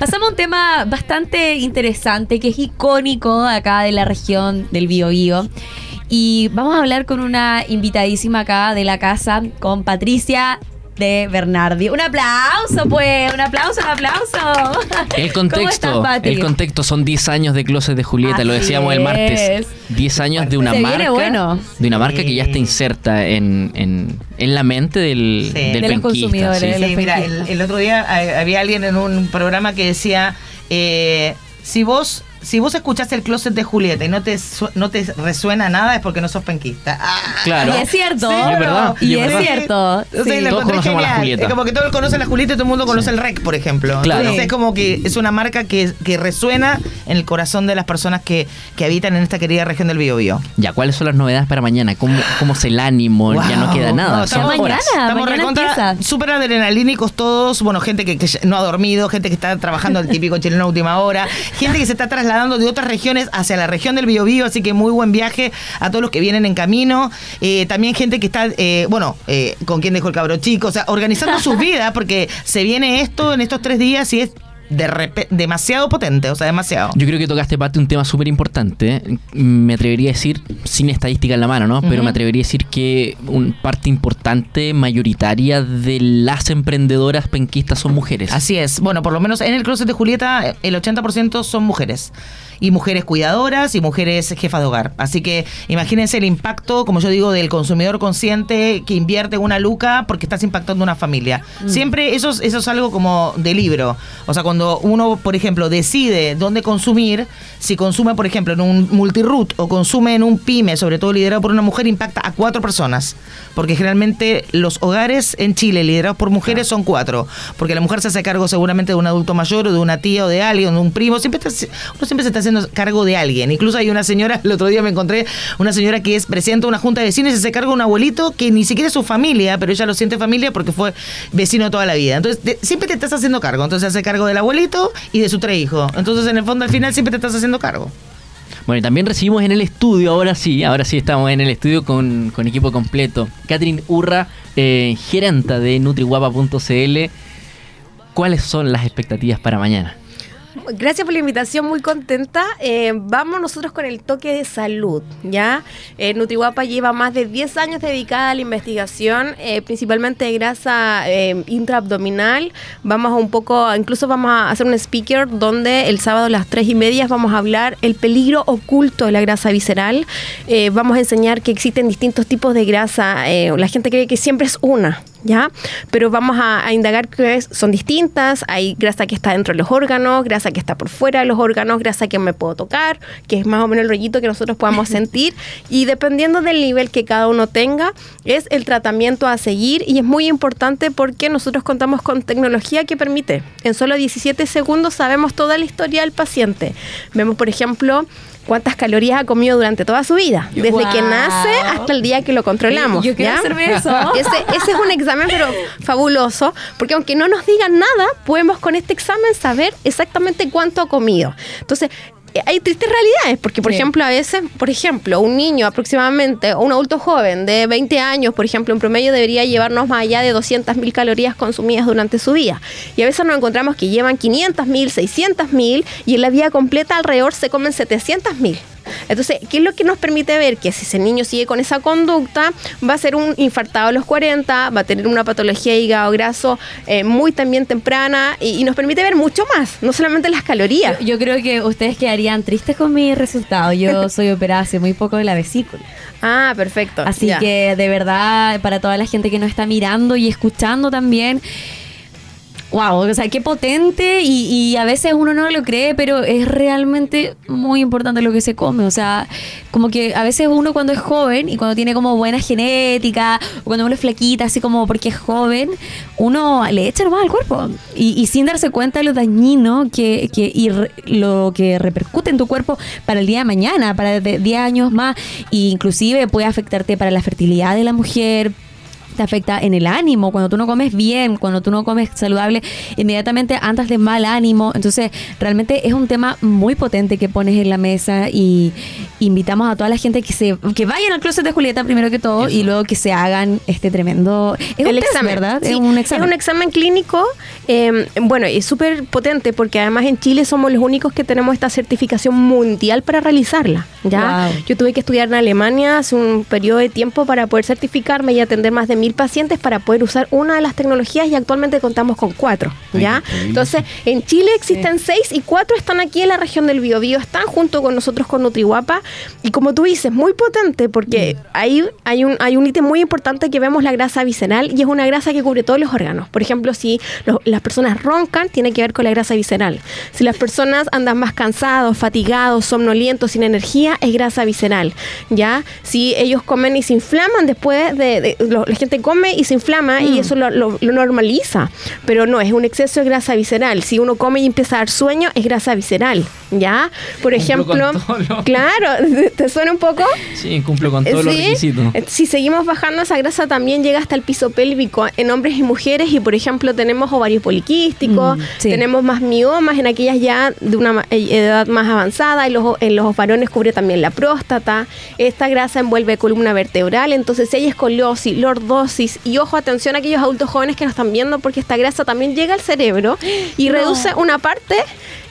Pasamos a un tema bastante interesante que es icónico acá de la región del Biobío. Y vamos a hablar con una invitadísima acá de la casa, con Patricia de Bernardi. Un aplauso, pues, un aplauso, un aplauso. El contexto, el contexto son 10 años de Closet de Julieta, lo decíamos el martes. 10 años de una marca, de una marca que ya está inserta en, en, en la mente del, del de los consumidores. Sí, mira, el, otro día eh, había alguien en un programa que decía, eh, si vos si vos escuchaste el closet de Julieta y no te, no te resuena nada es porque no sos penquista. Ah. Claro. Y es cierto. es verdad. Y, es, cierto. todos conocemos a la Julieta. Es como que todos conocen a la Julieta y todo el mundo conoce el REC, por ejemplo. Claro. Entonces es como que es una marca que, que resuena en el corazón de las personas que, que habitan en esta querida región del Biobío. Ya, ¿cuáles son las novedades para mañana? ¿Cómo, cómo es el ánimo? Ya no queda nada. estamos, mañana, estamos recontra, súper adrenalínicos todos. Bueno, gente que, que no ha dormido, gente que está trabajando el típico chileno a última hora, gente que se está trasladando de otras regiones hacia la región del Biobío, así que muy buen viaje a todos los que vienen en camino. Eh, también gente que está, eh, bueno, eh, con quien dejó el cabro chico, o sea, organizando sus vidas, porque se viene esto en estos tres días y es de demasiado potente, o sea, demasiado. Yo creo que tocaste, parte un tema súper importante. Me atrevería a decir, sin estadística en la mano, ¿no? Pero me atrevería a decir que una parte importante, mayoritaria de las emprendedoras penquistas son mujeres. Así es. Bueno, por lo menos en el closet de Julieta, el 80% son mujeres. Y mujeres cuidadoras y mujeres jefas de hogar. Así que imagínense el impacto, como yo digo, del consumidor consciente que invierte una luca porque estás impactando una familia. Mm. Siempre eso es, eso es algo como de libro. O sea, cuando uno, por ejemplo, decide dónde consumir, si consume, por ejemplo, en un multiroot o consume en un pyme, sobre todo liderado por una mujer, impacta a cuatro personas. Porque generalmente los hogares en Chile liderados por mujeres son cuatro. Porque la mujer se hace cargo seguramente de un adulto mayor o de una tía o de alguien, de un primo. Siempre uno siempre se está haciendo cargo de alguien. Incluso hay una señora, el otro día me encontré una señora que es presidenta de una junta de vecinos y se de un abuelito que ni siquiera es su familia, pero ella lo siente familia porque fue vecino toda la vida. Entonces, siempre te estás haciendo cargo. Entonces, se hace cargo de la abuelito y de su tres hijos. Entonces, en el fondo, al final siempre te estás haciendo cargo. Bueno, y también recibimos en el estudio, ahora sí, ahora sí estamos en el estudio con, equipo completo. Catherine Urra, eh, gerenta de nutriguapa.cl. ¿Cuáles son las expectativas para mañana? Gracias por la invitación, muy contenta. Eh, vamos nosotros con el toque de salud, ¿ya? Eh, lleva más de 10 años dedicada a la investigación, eh, principalmente de grasa intraabdominal. Vamos un poco, incluso vamos a hacer un speaker donde el sábado a las 3 y media vamos a hablar el peligro oculto de la grasa visceral. vamos a enseñar que existen distintos tipos de grasa. la gente cree que siempre es una, ¿ya? Pero vamos a, indagar que son distintas, hay grasa que está dentro de los órganos, grasa que está por fuera de los órganos, grasa que me puedo tocar, que es más o menos el rollito que nosotros podamos sentir, y dependiendo del nivel que cada uno tenga, es el tratamiento a seguir, y es muy importante porque nosotros contamos con tecnología que permite, en solo 17 segundos sabemos toda la historia del paciente. Vemos, por ejemplo, cuántas calorías ha comido durante toda su vida, desde que nace hasta el día que lo controlamos. Yo quiero hacerme eso. Ese, ese, es un examen, pero fabuloso, porque aunque no nos digan nada, podemos con este examen saber exactamente cuánto ha comido. Entonces, hay tristes realidades, porque por ejemplo a veces, por ejemplo, un niño aproximadamente, o un adulto joven de 20 años, por ejemplo, en promedio debería llevarnos más allá de 200.000 calorías consumidas durante su vida. Y a veces nos encontramos que llevan 500.000, 600.000 y en la vida completa alrededor se comen 700.000. Entonces, ¿qué es lo que nos permite ver? Que si ese niño sigue con esa conducta, va a ser un infartado a los 40, va a tener una patología de hígado graso eh, muy también temprana y, nos permite ver mucho más, no solamente las calorías. Yo, creo que ustedes quedarían tristes con mi resultado. Yo soy operada hace muy poco de la vesícula. Ah, perfecto. Así que de verdad, para toda la gente que nos está mirando y escuchando también, wow, o sea, qué potente y, a veces uno no lo cree, pero es realmente muy importante lo que se come. O sea, como que a veces uno cuando es joven y cuando tiene como buena genética, o cuando uno es flaquita, así como porque es joven, uno le echa nomás al cuerpo. Y, sin darse cuenta de lo dañino que, que, y lo que repercute en tu cuerpo para el día de mañana, para 10 años más, e inclusive puede afectarte para la fertilidad de la mujer, te afecta en el ánimo, cuando tú no comes bien, cuando tú no comes saludable, inmediatamente andas de mal ánimo. Entonces, realmente es un tema muy potente que pones en la mesa y invitamos a toda la gente que se que vayan al closet de Julieta primero que todo y luego que se hagan este tremendo es un el test, examen, ¿verdad? Sí, es un examen. Es un examen clínico. eh, bueno, es súper potente porque además en Chile somos los únicos que tenemos esta certificación mundial para realizarla. ¿ya? Wow. Yo tuve que estudiar en Alemania hace un periodo de tiempo para poder certificarme y atender más de mil pacientes para poder usar una de las tecnologías y actualmente contamos con cuatro. ¿ya? Entonces, en Chile existen seis y cuatro están aquí en la región del Biobío, están junto con nosotros con Nutriguapa y como tú dices, muy potente porque ahí hay un, hay un ítem muy importante que vemos la grasa visceral y es una grasa que cubre todos los órganos. Por ejemplo, si las personas roncan, tiene que ver con la grasa visceral. Si las personas andan más cansados, fatigados, somnolientos, sin energía, es grasa visceral. ¿ya? Si ellos comen y se inflaman después de... de- lo- la gente come y se inflama y eso lo, lo- lo normaliza. Pero no, es un exceso de grasa visceral. Si uno come y empieza a dar sueño, es grasa visceral. ¿ya? Por Cumplo ejemplo... Claro, ¿te suena un poco? Sí, cumplo con todos los Sí. requisitos. Eh, Si seguimos bajando, esa grasa también llega hasta el piso pélvico en hombres y mujeres. Y por ejemplo, tenemos ovarios poliquísticos, Mm, sí. tenemos más miomas en aquellas ya de una eh, edad más avanzada. En los, en los varones cubre también la próstata. Esta grasa envuelve columna vertebral. Entonces, si hay escoliosis, lordosis. Y ojo, atención a aquellos adultos jóvenes que nos están viendo, porque esta grasa también llega al cerebro y No. reduce una parte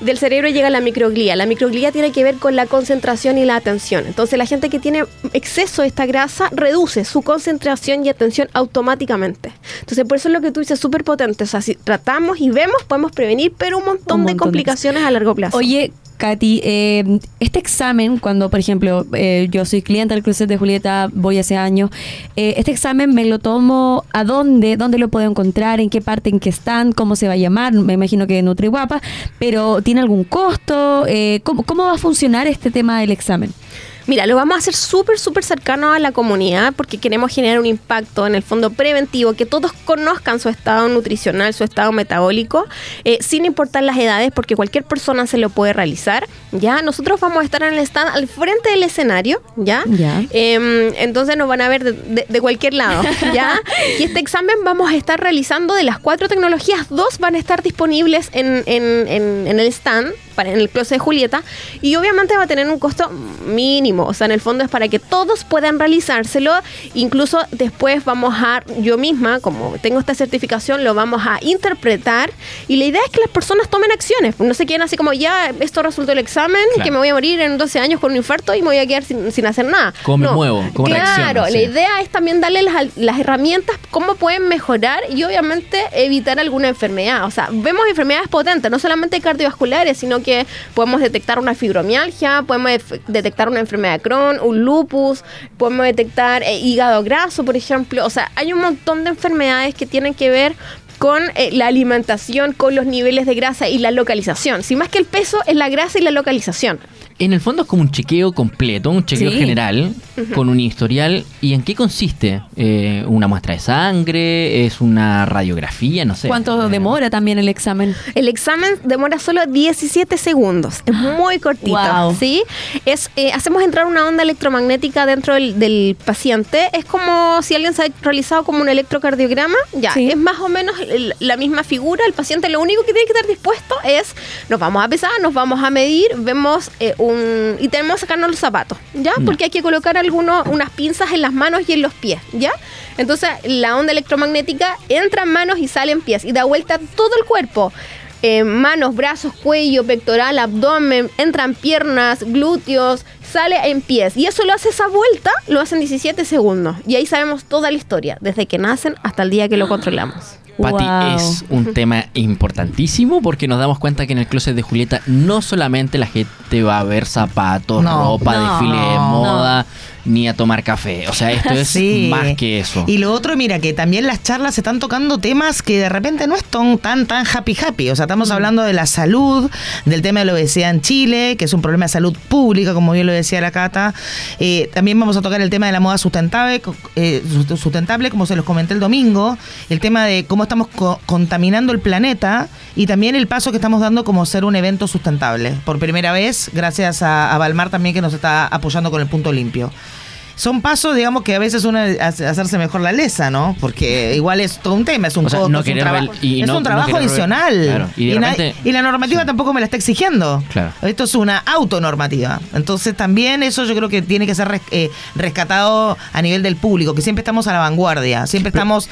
del cerebro y llega a la microglía. La microglía tiene que ver con la concentración y la atención. Entonces la gente que tiene exceso de esta grasa reduce su concentración y atención automáticamente. Entonces por eso es lo que tú dices súper potente. O sea, si tratamos y vemos, podemos prevenir, pero un montón, Un de montón de complicaciones a largo plazo. Oye, Katy, eh, este examen, cuando por ejemplo eh, yo soy cliente del cruce de Julieta, voy hace años, eh, este examen me lo tomo a dónde, dónde lo puedo encontrar, en qué parte, en qué están, cómo se va a llamar, me imagino que NutriGuapa, pero ¿tiene algún costo? Eh, ¿cómo, ¿Cómo va a funcionar este tema del examen? Mira, lo vamos a hacer súper, súper cercano a la comunidad porque queremos generar un impacto en el fondo preventivo, que todos conozcan su estado nutricional, su estado metabólico, eh, sin importar las edades, porque cualquier persona se lo puede realizar. Ya, nosotros vamos a estar en el stand al frente del escenario, ¿ya? Ya. Em, entonces nos van a ver de, de- de cualquier lado, ¿ya? y este examen vamos a estar realizando de las cuatro tecnologías, dos van a estar disponibles en, en- en- en el stand, para, en el closet de Julieta, y obviamente va a tener un costo mínimo, o sea, en el fondo es para que todos puedan realizárselo, incluso después vamos a, yo misma, como tengo esta certificación, lo vamos a interpretar, y la idea es que las personas tomen acciones, no se queden así como, ya, esto resultó el examen, Claro. que me voy a morir en 12 años con un infarto y me voy a quedar sin, sin hacer nada. Como me muevo, cómo Claro, la sí. idea es también darle las, las herramientas, cómo pueden mejorar y obviamente evitar alguna enfermedad. O sea, vemos enfermedades potentes, no solamente cardiovasculares, sino que podemos detectar una fibromialgia, podemos detectar una enfermedad de Crohn, un lupus, podemos detectar eh, hígado graso, por ejemplo. O sea, hay un montón de enfermedades que tienen que ver con eh, la alimentación, con los niveles de grasa y la localización. Si más que el peso, es la grasa y la localización. En el fondo es como un chequeo completo, un chequeo Sí. general, con un historial. ¿Y en qué consiste? Eh, ¿Una muestra de sangre? ¿Es una radiografía? No sé. ¿Cuánto Eh, demora también el examen? El examen demora solo 17 segundos. Es muy cortito. Wow. ¿sí? Es, eh, hacemos entrar una onda electromagnética dentro del, del paciente. Es como si alguien se ha realizado como un electrocardiograma. Ya, Sí. es más o menos la misma figura. El paciente lo único que tiene que estar dispuesto es, nos vamos a pesar, nos vamos a medir, vemos eh, un... y tenemos que sacarnos los zapatos, ¿ya? Porque hay que colocar algunos, unas pinzas en las manos y en los pies, ¿ya? Entonces la onda electromagnética entra en manos y sale en pies y da vuelta todo el cuerpo. Eh, manos, brazos, cuello, pectoral, abdomen, entran piernas, glúteos, sale en pies. Y eso lo hace esa vuelta, lo hacen 17 segundos. Y ahí sabemos toda la historia, desde que nacen hasta el día que lo controlamos. Pati, Wow. es un tema importantísimo porque nos damos cuenta que en el closet de Julieta no solamente la gente va a ver zapatos, No, ropa, no, desfile de no. Ni a tomar café. O sea, esto es Sí. más que eso. Y lo otro, mira, que también las charlas se están tocando temas que de repente no están tan, tan happy happy. O sea, Mm. estamos hablando de la salud, del tema de la obesidad en Chile, que es un problema de salud pública, como bien lo decía la Cata. Eh, también vamos a tocar el tema de la moda sustentable, eh, sust- sustentable, como se los comenté el domingo, el tema de cómo estamos co- contaminando el planeta y también el paso que estamos dando como ser un evento sustentable. Por primera vez, gracias a, a Balmar también que nos está apoyando con el punto limpio. Son pasos, digamos, que a veces uno hace- hacerse mejor la lesa, ¿no? Porque igual es todo un tema, es un O sea, costo, no es un, y es no- trabajo adicional. claro, y na- repente- y la normativa tampoco me la está exigiendo. Claro. Esto es una autonormativa. Entonces también eso yo creo que tiene que ser res- eh, rescatado a nivel del público, que siempre estamos a la vanguardia, siempre estamos...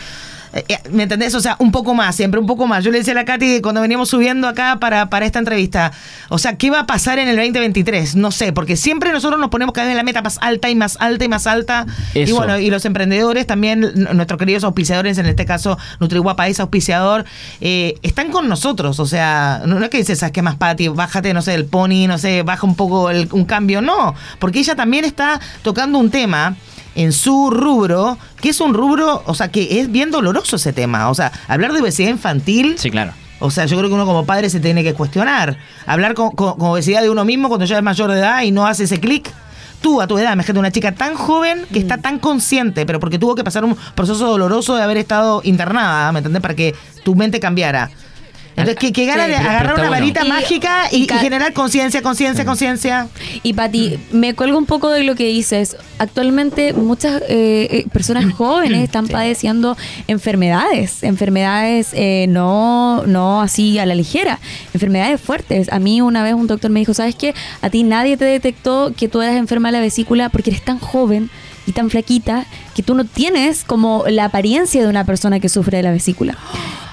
eh, eh, ¿Me entendés? O sea, un poco más, siempre un poco más. Yo le decía a la Katy cuando veníamos subiendo acá para, para esta entrevista, o sea, ¿qué va a pasar en el 2023? No sé, porque siempre nosotros nos ponemos cada vez la meta más alta y más alta y más alta. Y bueno, y los emprendedores también, nuestros queridos auspiciadores, en este caso NutriGuapa es auspiciador, eh, están con nosotros. O sea, no, no es que dices, ¿sabes qué más, Pati? Bájate, no sé, el pony, no sé, baja un poco el- un cambio. No, porque ella también está tocando un tema en su rubro, que es un rubro, o sea, que es bien doloroso ese tema. O sea, hablar de obesidad infantil. Sí, claro. O sea, yo creo que uno como padre se tiene que cuestionar. Hablar con, con- con obesidad de uno mismo cuando ya es mayor de edad y no hace ese clic. Tú, a tu edad, imagínate una chica tan joven que está tan consciente, pero porque tuvo que pasar un proceso doloroso de haber estado internada, ¿me entendés? Para que tu mente cambiara. Entonces, que, que gana Sí. de agarrar una bueno. varita Y- mágica y, y y ca- generar conciencia, conciencia, conciencia. Y Pati, me cuelgo un poco de lo que dices. Actualmente muchas eh, eh, personas jóvenes están padeciendo enfermedades, enfermedades eh, no, no así a la ligera, enfermedades fuertes. A mí una vez un doctor me dijo, ¿sabes qué? A ti nadie te detectó que tú eras enferma de la vesícula porque eres tan joven y tan flaquita que tú no tienes como la apariencia de una persona que sufre de la vesícula.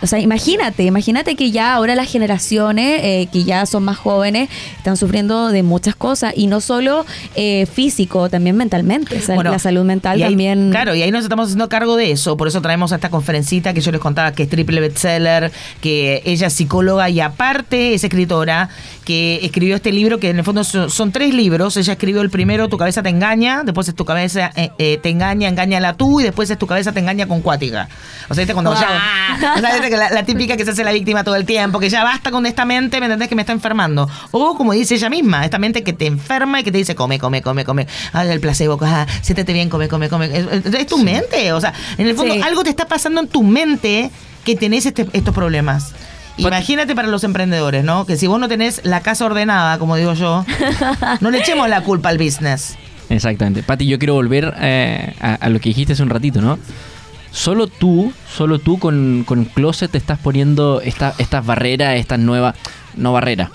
O sea, imagínate, imagínate que ya ahora las generaciones eh, que ya son más jóvenes están sufriendo de muchas cosas y no solo eh, físico, también mentalmente. O sea, Bueno, la salud mental y ahí- también. Claro, y ahí nos estamos haciendo cargo de eso. Por eso traemos a esta conferencita que yo les contaba que es triple bestseller, que ella es psicóloga y aparte es escritora, que escribió este libro que en el fondo son, son tres libros. Ella escribió el primero, Tu cabeza te engaña, después es Tu cabeza eh, eh, te engaña, engáñala tú, y después es Tu cabeza te engaña con cuática. O sea, ¿viste? cuando Wow. ya. O sea, la, la típica que se hace la víctima todo el tiempo, que ya basta con esta mente, ¿me entendés? Que me está enfermando. O como dice ella misma, esta mente que te enferma y que te dice, come, come, come, come. Ah, el placebo, ah, siéntete bien, come, come, come. Es, tu mente. O sea, en el fondo Sí. algo te está pasando en tu mente que tenés este- estos problemas. Imagínate para los emprendedores, ¿no? Que si vos no tenés la casa ordenada, como digo yo, no le echemos la culpa al business. Exactamente. Pati, yo quiero volver eh, a, a lo que dijiste hace un ratito, ¿no? Solo tú, solo tú con, con Closet te estás poniendo esta- estas barreras, estas nuevas, no barreras,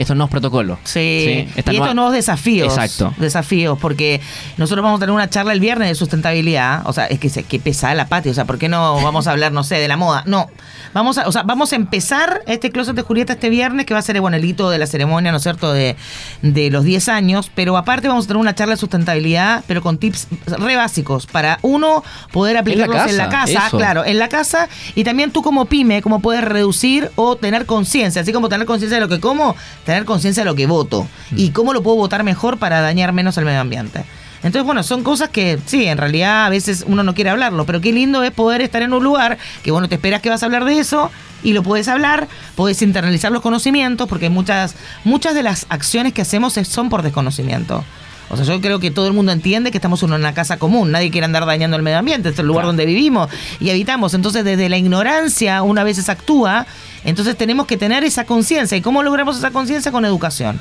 estos nuevos protocolos. Sí, Esta y nueva- estos nuevos desafíos. Exacto. Desafíos, porque nosotros vamos a tener una charla el viernes de sustentabilidad. O sea, es que que pesada la patio. O sea, ¿por qué no vamos a hablar, no sé, de la moda? No. Vamos a, o sea, vamos a empezar este closet de Julieta este viernes, que va a ser bueno, el hito de la ceremonia, ¿no es cierto?, de, de los 10 años. Pero aparte vamos a tener una charla de sustentabilidad, pero con tips re básicos para uno poder aplicarlos en la casa, casa, eso. claro, en la casa y también tú como pyme, cómo puedes reducir o tener conciencia, así como tener conciencia de lo que como, tener conciencia de lo que voto y cómo lo puedo votar mejor para dañar menos al medio ambiente. Entonces, bueno, son cosas que sí, en realidad a veces uno no quiere hablarlo, pero qué lindo es poder estar en un lugar que, bueno, te esperas que vas a hablar de eso y lo puedes hablar, puedes internalizar los conocimientos, porque muchas, muchas de las acciones que hacemos son por desconocimiento. O sea, yo creo que todo el mundo entiende que estamos en una casa común, nadie quiere andar dañando el medio ambiente, es el lugar Claro. donde vivimos y habitamos. Entonces, desde la ignorancia una vez se actúa, entonces tenemos que tener esa conciencia. ¿Y cómo logramos esa conciencia? Con educación.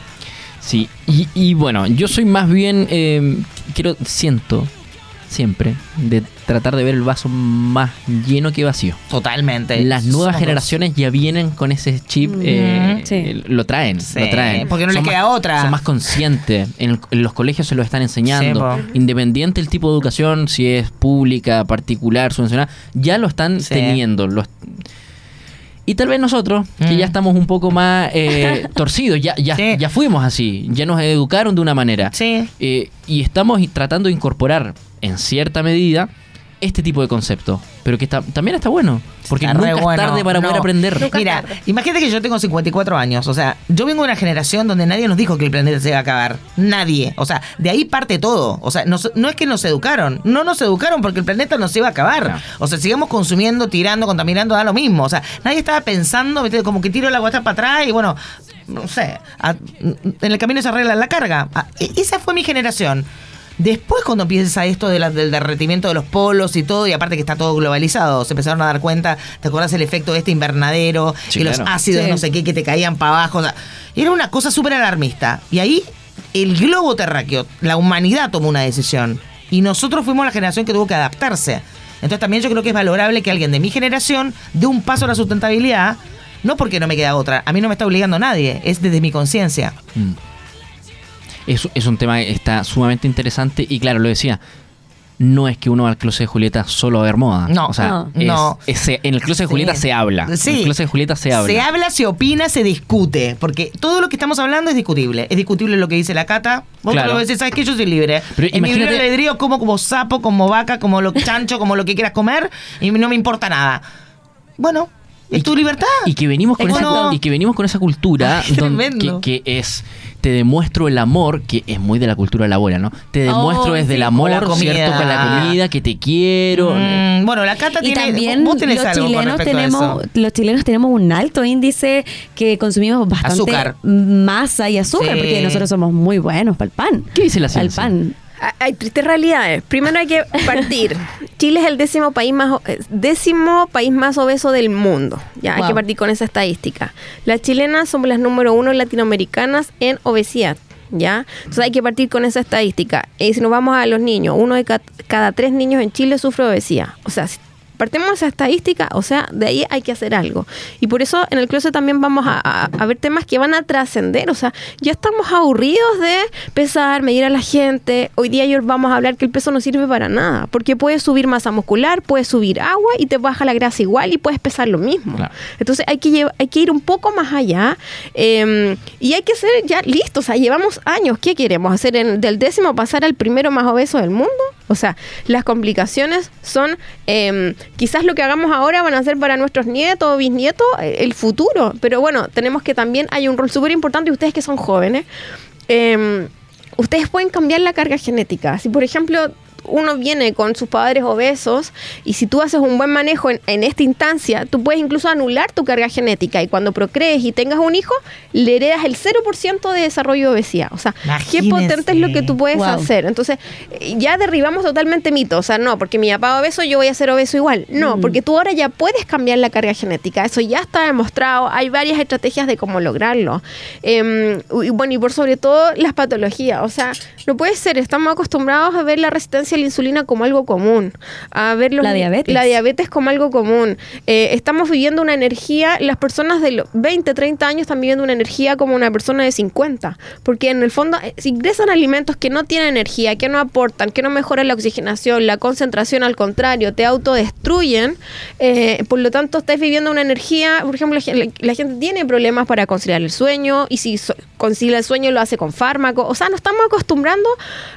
Sí, y, y bueno, yo soy más bien, eh, quiero, siento, siempre, de tratar de ver el vaso más lleno que vacío. Totalmente. Las nuevas Somos generaciones ya vienen con ese chip, eh, sí. lo traen, Sí, lo traen. porque no les más- queda otra. Son más conscientes, en, el- en los colegios se lo están enseñando. Sí. Independiente el tipo de educación, si es pública, particular, subvencionada, ya lo están Sí. teniendo. lo est- y tal vez nosotros, que Mm. ya estamos un poco más eh, torcidos, ya, ya, Sí. ya fuimos así, ya nos educaron de una manera. Sí. Eh, y estamos tratando de incorporar en cierta medida este tipo de conceptos. Pero que está- también está bueno. Porque Está nunca bueno. es tarde para poder aprender. Nunca Mira, tarde. imagínate que yo tengo 54 años. O sea, yo vengo de una generación donde nadie nos dijo que el planeta se iba a acabar. Nadie. O sea, de ahí parte todo. O sea, nos- no es que nos educaron. No nos educaron porque el planeta nos iba a acabar. O sea, sigamos consumiendo, tirando, contaminando, da lo mismo. O sea, nadie estaba pensando, ¿viste? como que tiro la guata para atrás y bueno, no sé, a- en el camino se arregla la carga. Ah, e- esa fue mi generación. Después cuando empieza esto de la- del derretimiento de los polos y todo, y aparte que está todo globalizado, se empezaron a dar cuenta, ¿te acuerdas el efecto de este invernadero? Sí, y los ácidos Sí. no sé qué que te caían para abajo. o sea, era una cosa súper alarmista. Y ahí el globo terráqueo, la humanidad tomó una decisión. Y nosotros fuimos la generación que tuvo que adaptarse. Entonces también yo creo que es valorable que alguien de mi generación dé un paso a la sustentabilidad, no porque no me queda otra, a mí no me está obligando nadie, es desde mi conciencia. Mm. Es, es un tema que está sumamente interesante y claro, lo decía, no es que uno va al closet de Julieta solo a ver moda. No, o sea, no. es- No. es- en el closet de Sí. Julieta se habla. Sí. En el closet de Julieta se habla. Se habla, se opina, se discute. Porque todo lo que estamos hablando es discutible. Es discutible lo que dice la cata. Vos Claro. lo decís, ¿sabes qué? Yo soy libre. Pero en mi libre albedrío como como sapo, como vaca, como lo chancho, como lo que quieras comer. Y no me importa nada. Bueno, es Y tu que- libertad. Y que venimos con Exacto. esa, y que venimos con esa cultura Ay, don- que, que es te demuestro el amor, que es muy de la cultura de la abuela, ¿no? Te demuestro Oh, desde sí, el con amor, la comida. ¿cierto? Con la comida, que te quiero. Mm, bueno, la cata Y tiene. también vos tenés los algo chilenos tenemos, los chilenos tenemos un alto índice que consumimos bastante Azúcar. masa y azúcar, Sí. porque nosotros somos muy buenos para el pan. ¿Qué dice la Para el ciencia? pan. Ah, Hay tristes realidades. Primero hay que partir. Chile es el décimo país más eh, décimo país más obeso del mundo. Ya hay que partir con esa estadística. Las chilenas somos las número uno latinoamericanas en obesidad. ¿Ya? Entonces hay que partir con esa estadística. Y si nos vamos a los niños, uno de ca- cada tres niños en Chile sufre obesidad. O sea, si partimos de esa estadística, o sea, de ahí hay que hacer algo. Y por eso en el closet también vamos a, a- a ver temas que van a trascender. O sea, ya estamos aburridos de pesar, medir a la gente. Hoy día yo vamos a hablar que el peso no sirve para nada, porque puedes subir masa muscular, puedes subir agua y te baja la grasa igual y puedes pesar lo mismo. Claro. Entonces hay que, hay que ir un poco más allá eh, y hay que ser ya listos. O sea, llevamos años. ¿Qué queremos? ¿Hacer en- del décimo pasar al primero más obeso del mundo? O sea, las complicaciones son eh, quizás lo que hagamos ahora van a ser para nuestros nietos o bisnietos eh, el futuro. Pero bueno, tenemos que también hay un rol súper importante ustedes que son jóvenes. eh, ustedes pueden cambiar la carga genética. Si, por ejemplo, uno viene con sus padres obesos y si tú haces un buen manejo en, en esta instancia, tú puedes incluso anular tu carga genética y cuando procrees y tengas un hijo, le heredas el 0% de desarrollo de obesidad. O sea, qué potente es lo que tú puedes Wow. hacer. Entonces, ya derribamos totalmente mitos. O sea, no, porque mi papá es obeso, yo voy a ser obeso igual. No, Mm. porque tú ahora ya puedes cambiar la carga genética. Eso ya está demostrado. Hay varias estrategias de cómo lograrlo. Em, y bueno, y por sobre todo las patologías. O sea, no puede ser. Estamos acostumbrados a ver la resistencia la insulina como algo común. A ver los- La diabetes. La diabetes como algo común. Eh, estamos viviendo una energía. Las personas de los 20, 30 años están viviendo una energía como una persona de 50. Porque en el fondo, eh, si ingresan alimentos que no tienen energía, que no aportan, que no mejoran la oxigenación, la concentración, al contrario, te autodestruyen. eh, por lo tanto, estás viviendo una energía. Por ejemplo, la, la gente tiene problemas para conciliar el sueño. Y si so- concilia el sueño, lo hace con fármaco. O sea, nos estamos acostumbrando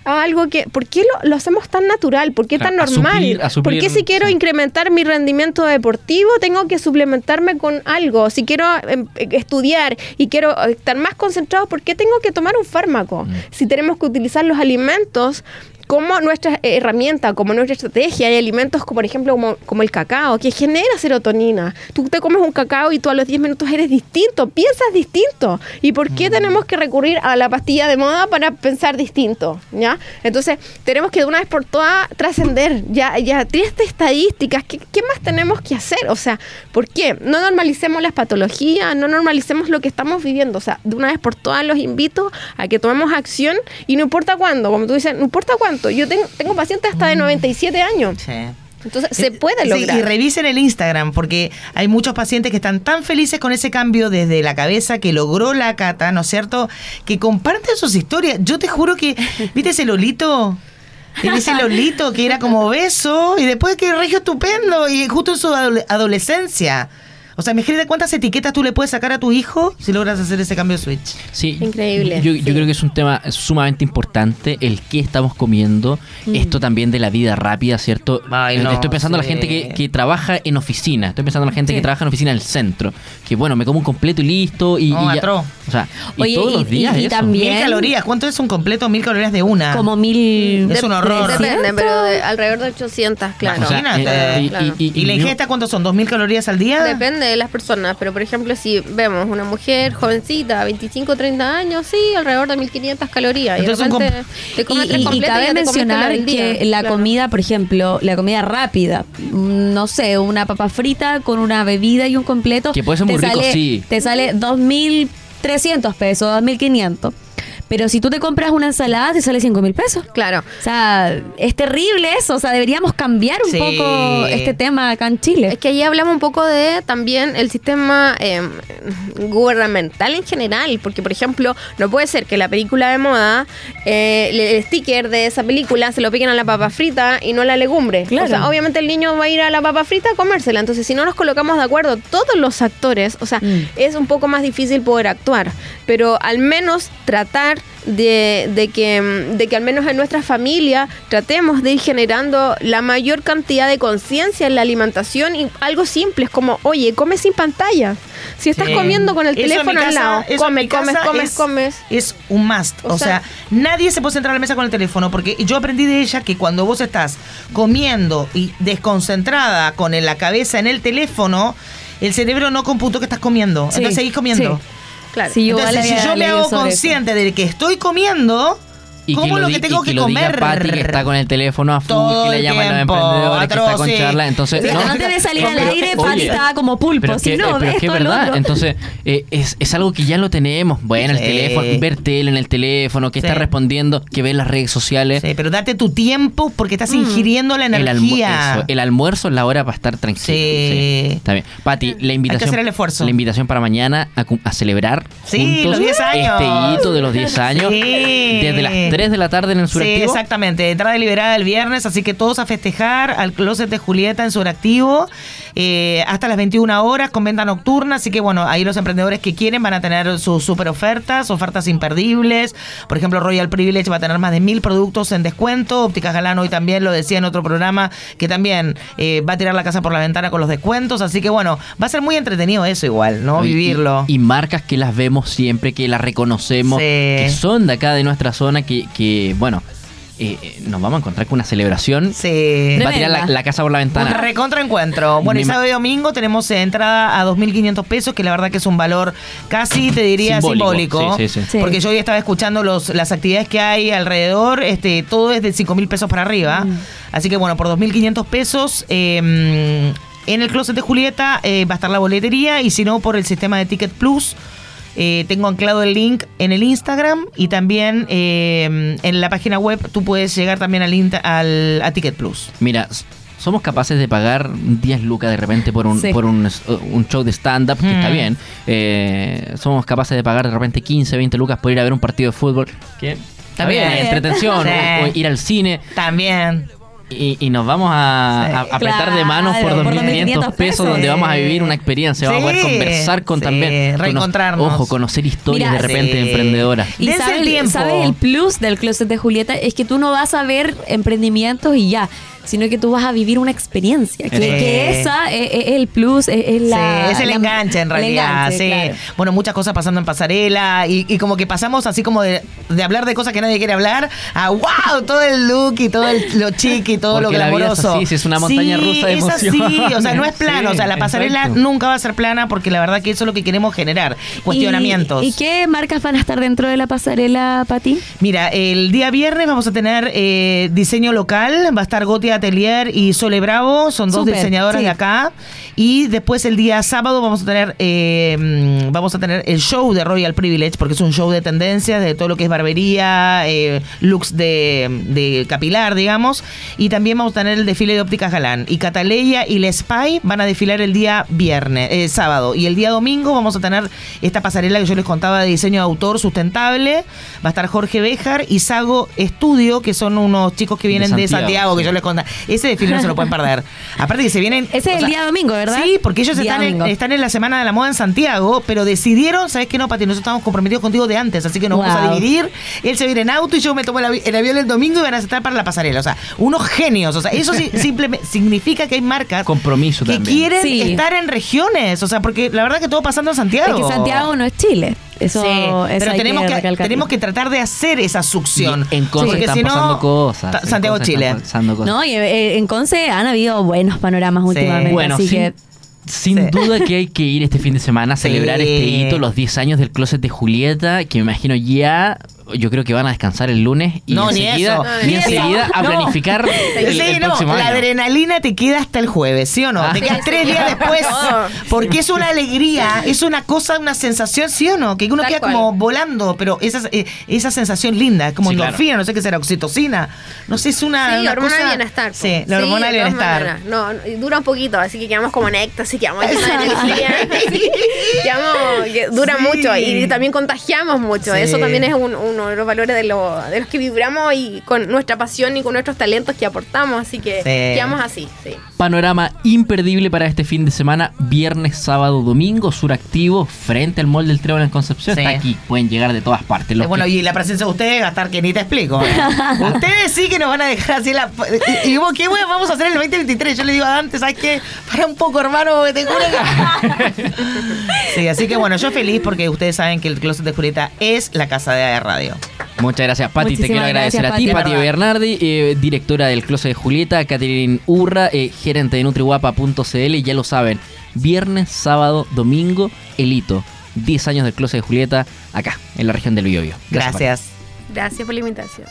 a algo que. ¿Por qué lo, lo hacemos tan natural? ¿Por qué Claro, tan a normal? suplir- a suplir- ¿Por qué si quiero sí. incrementar mi rendimiento deportivo, tengo que suplementarme con algo. Si quiero em, estudiar y quiero eh, estar más concentrado, ¿por qué tengo que tomar un fármaco? Mm. Si tenemos que utilizar los alimentos como nuestra herramienta, como nuestra estrategia. Hay alimentos, como, por ejemplo, como, como el cacao, que genera serotonina. Tú te comes un cacao y tú a los 10 minutos eres distinto, piensas distinto. ¿Y por Mm. qué tenemos que recurrir a la pastilla de moda para pensar distinto? ¿ya? Entonces, tenemos que de una vez por todas trascender. Ya, ya, tristes estadísticas. ¿Qué, ¿Qué más tenemos que hacer? O sea, ¿por qué? No normalicemos las patologías, no normalicemos lo que estamos viviendo. O sea, de una vez por todas los invito a que tomemos acción y no importa cuándo, como tú dices, no importa Yo tengo, tengo pacientes hasta de 97 años. Sí. Entonces, se puede Sí, lograr. y revisen el Instagram, porque hay muchos pacientes que están tan felices con ese cambio desde la cabeza que logró la cata, ¿no es cierto? Que comparten sus historias. Yo te juro que, ¿viste ese Lolito? Ese Lolito que era como obeso y después que regio estupendo y justo en su adole- adolescencia. O sea, imagínate cuántas etiquetas tú le puedes sacar a tu hijo si logras hacer ese cambio de switch. Sí, Increíble, Yo, yo sí. creo que es un tema sumamente importante el qué estamos comiendo. Esto también de la vida rápida, ¿cierto? Mm. Ay, no, estoy pensando en la gente que, que trabaja en oficina. Estoy pensando en la gente Sí. que trabaja en oficina en el centro. Que bueno, me como un completo y listo. Y, No, y ya- atroz. O sea, y Oye, todos y- los días y- y eso. también- Mil calorías. ¿Cuánto es un completo? Mil calorías de una. Como mil... Es un horror. Depende, pero de alrededor de 800, claro. O sea, Imagínate. eh, y- Claro. y- y- ¿Y la ingesta cuántos son? ¿Dos mil calorías al día? Depende de las personas, pero por ejemplo, si vemos una mujer jovencita, 25, 30 años, sí, alrededor de 1500 calorías. Entonces, y de repente te Y, y- tres y completas cabe ya te mencionar día. que la Claro. comida, por ejemplo, la comida rápida, mm, no sé, una papa frita con una bebida y un completo. Que puede ser te muy rico, sale- sí. Te sale 2.300 pesos, 2.500. Pero si tú te compras una ensalada, te sale 5 mil pesos. Claro. O sea, es terrible eso. O sea, deberíamos cambiar un Sí. poco este tema acá en Chile. Es que ahí hablamos un poco de también el sistema eh, gubernamental en general, porque por ejemplo, no puede ser que la película de moda, eh, el el sticker de esa película se lo piquen a la papa frita y no a la legumbre. Claro. O sea, obviamente el niño va a ir a la papa frita a comérsela, entonces si no nos colocamos de acuerdo todos los actores, o sea, Mm. es un poco más difícil poder actuar, pero al menos tratar de, de que, de que al menos en nuestra familia tratemos de ir generando la mayor cantidad de conciencia en la alimentación y algo simple, es como, oye, come sin pantalla. Si estás Sí. comiendo con el Eso teléfono al lado, come, comes, comes, es- comes. Es un must. O, O sea, sea- nadie se puede sentar a la mesa con el teléfono porque yo aprendí de ella que cuando vos estás comiendo y desconcentrada con la cabeza en el teléfono, el cerebro no computó que estás comiendo. Sí, Entonces seguís comiendo. sí. Claro. Sí, yo Entonces, si yo me hago eso. consciente de que estoy comiendo, Y como que lo di- que tengo y que lo diga comer. Pati, que está con el teléfono a full, Todo que le el llaman los emprendedores, que está con sí. charla. Entonces, Pero no, antes de salir al Pero- aire, Pati estaba como pulpo. Pero si que, no, pero es que es lo verdad. Entonces, eh, es, es algo que ya lo tenemos. Bueno, el Sí. teléfono, ver tele en el teléfono, que está Sí. respondiendo, que ve las redes sociales. Sí, pero date tu tiempo porque estás Mm. ingiriendo la El, energía. eso, el almuerzo es la hora para estar tranquilo. Sí. Está bien. Pati, la invitación. hacer el esfuerzo. La invitación para mañana a, celebrar Sí, juntos los 10 años. este hito de los 10 años. Sí. Desde las 3 de la tarde en el Sí, suractivo. exactamente. Entrada liberada el viernes, así que todos a festejar al closet de Julieta en suractivo eh, hasta las 21 horas con venta nocturna. Así que bueno, ahí los emprendedores que quieren van a tener sus super ofertas, ofertas imperdibles. Por ejemplo, Royal Privilege va a tener más de mil productos en descuento. Ópticas Galán hoy también lo decía en otro programa que también eh, va a tirar la casa por la ventana con los descuentos. Así que bueno, va a ser muy entretenido eso igual, ¿no? Y- Vivirlo. Y, y marcas que las vemos siempre, que las reconocemos, Sí. que son de acá de nuestra zona, que, que bueno, eh, nos vamos a encontrar con una celebración. sí. Va a tirar la, casa por la Un ventana. recontra encuentro. Bueno, y sábado y domingo tenemos entrada a 2.500 pesos, que la verdad que es un valor casi, te diría, Simbólico. simbólico. Sí, sí, sí. Sí. Porque yo hoy estaba escuchando los, las actividades que hay alrededor, este, todo es de 5.000 pesos para arriba. Mm. Así que bueno, por 2.500 pesos... eh, en el closet de Julieta eh, va a estar la boletería y si no por el sistema de Ticket Plus eh, tengo anclado el link en el Instagram y también eh, en la página web tú puedes llegar también al, inta- al a Ticket Plus. Mira, somos capaces de pagar 10 lucas de repente por un, Sí. por un, s- un show de stand-up, que está Mm. bien. Eh, somos capaces de pagar de repente 15, 20 lucas por ir a ver un partido de fútbol. Que está bien, bien. entretención, Sí. o, o ir al cine. También. Y, y nos vamos a, Sí. a- a apretar de manos por Claro, por 2.500 pesos, donde vamos a vivir una experiencia, vamos a poder conversar con sí, también, reencontrarnos. ojo, conocer historias Mira, de repente sí. emprendedoras. Y sabes el tiempo. ¿sabes el plus del closet de Julieta? Es que tú no vas a ver emprendimientos y ya, sino que tú vas a vivir una experiencia. Que, Sí. que esa es, es el plus, es, es la. sí, es el la- enganche en realidad. enganche, sí. claro. Bueno, muchas cosas pasando en pasarela y, y como que pasamos así como de, de hablar de cosas que nadie quiere hablar a wow, todo el look y todo el- lo chic y todo Porque lo glamoroso. así, sí, es una montaña Sí, rusa de es así, o sea, no es plano, Sí, o sea, la pasarela exacto. nunca va a ser plana porque la verdad que eso es lo que queremos generar, cuestionamientos. ¿Y, y qué marcas van a estar dentro de la pasarela, Pati? Mira, el día viernes vamos a tener eh, diseño local, va a estar Atelier y Sole Bravo, son dos diseñadoras sí. de acá. Y después el día sábado vamos a tener eh, mm, vamos a tener el show de Royal Privilege, porque es un show de tendencias, de todo lo que es barbería, eh, looks de, de capilar, digamos. Y también vamos a tener el desfile de ópticas galán. Y Cataleya y Les Spy van a desfilar el día viernes, eh, sábado. Y el día domingo vamos a tener esta pasarela que yo les contaba de diseño de autor sustentable. Va a estar Jorge Béjar y Sago Estudio, que son unos chicos que vienen de Santiago, Santiago, que sí. yo les contaba. Ese desfile no se lo pueden perder. Aparte que se vienen... Ese es el sea, día domingo, ¿verdad? Sí, porque ellos están en, están en la Semana de la Moda en Santiago, pero decidieron, ¿sabes qué no, Pati? Nosotros estamos comprometidos contigo de antes, así que nos vamos a dividir. Él se viene en auto y yo me tomo el, avi- el avión el domingo y van a estar para la pasarela. O sea, unos genios. O sea, eso sí, simplemente significa que hay marcas Compromiso que también. quieren Sí. estar en regiones. O sea, porque la verdad que todo pasando en Santiago. Es que Santiago no es Chile. Eso, Sí, eso pero tenemos que, recalcarlo. tenemos que tratar de hacer esa succión. Y en Conce Porque están si no, pasando cosas. ta- en Santiago, Conce Chile. pasando cosas. No, y eh, en Conce han habido buenos panoramas Sí. últimamente. Bueno, así sin, que sin Sí. duda que hay que ir este fin de semana a Sí. celebrar este hito, los 10 años del closet de Julieta, que me imagino ya yo creo que van a descansar el lunes y No, ni enseguida, eso. y Ni eso. enseguida a No. planificar el, Sí, el no, próximo la año. adrenalina te queda hasta el jueves, ¿sí o no? Ah. Te quedas Sí, tres sí. días después. No. Porque es una alegría, es una cosa, una sensación, ¿sí o no? Que uno Tal queda cual. como volando, pero esa, eh, esa sensación linda, es como Sí, claro. endorfina, no sé qué será, oxitocina. No sé, es una. Sí, una hormona cosa- de bienestar. Sí, po. la hormona Sí, del bienestar. No, dura un poquito, así que quedamos como éxtasis, quedamos de energía. Sí, quedamos- que dura Sí. mucho y también contagiamos mucho. Sí. Eso también es un- uno de los valores de, lo- de los que vibramos y con nuestra pasión y con nuestros talentos que aportamos. Así que Sí. quedamos así, sí. Panorama imperdible para este fin de semana, viernes, sábado, domingo, sur activo, frente al Mall del Trébol en Concepción. Sí. Está aquí, pueden llegar de todas partes. Los Eh, bueno, que- y la presencia de ustedes va a estar que ni te explico. ¿eh? ustedes sí que nos van a dejar así la. Y digo, ¿qué bueno vamos a hacer en el 2023? Yo le digo a Dante, ¿sabes qué? Para un poco, hermano, te juro que. sí, así que bueno, yo feliz porque ustedes saben que el Closet de Julieta es la casa de Radio. Muchas gracias, Pati. Te quiero agradecer gracias, a ti, Pati. Bernardi, eh, directora del Closet de Julieta, Catherine Urra, eh, gerente de NutriWapa.cl. Ya lo saben, viernes, sábado, domingo, el hito. 10 años del Closet de Julieta acá, en la región del Biobío. Gracias. Gracias por la invitación.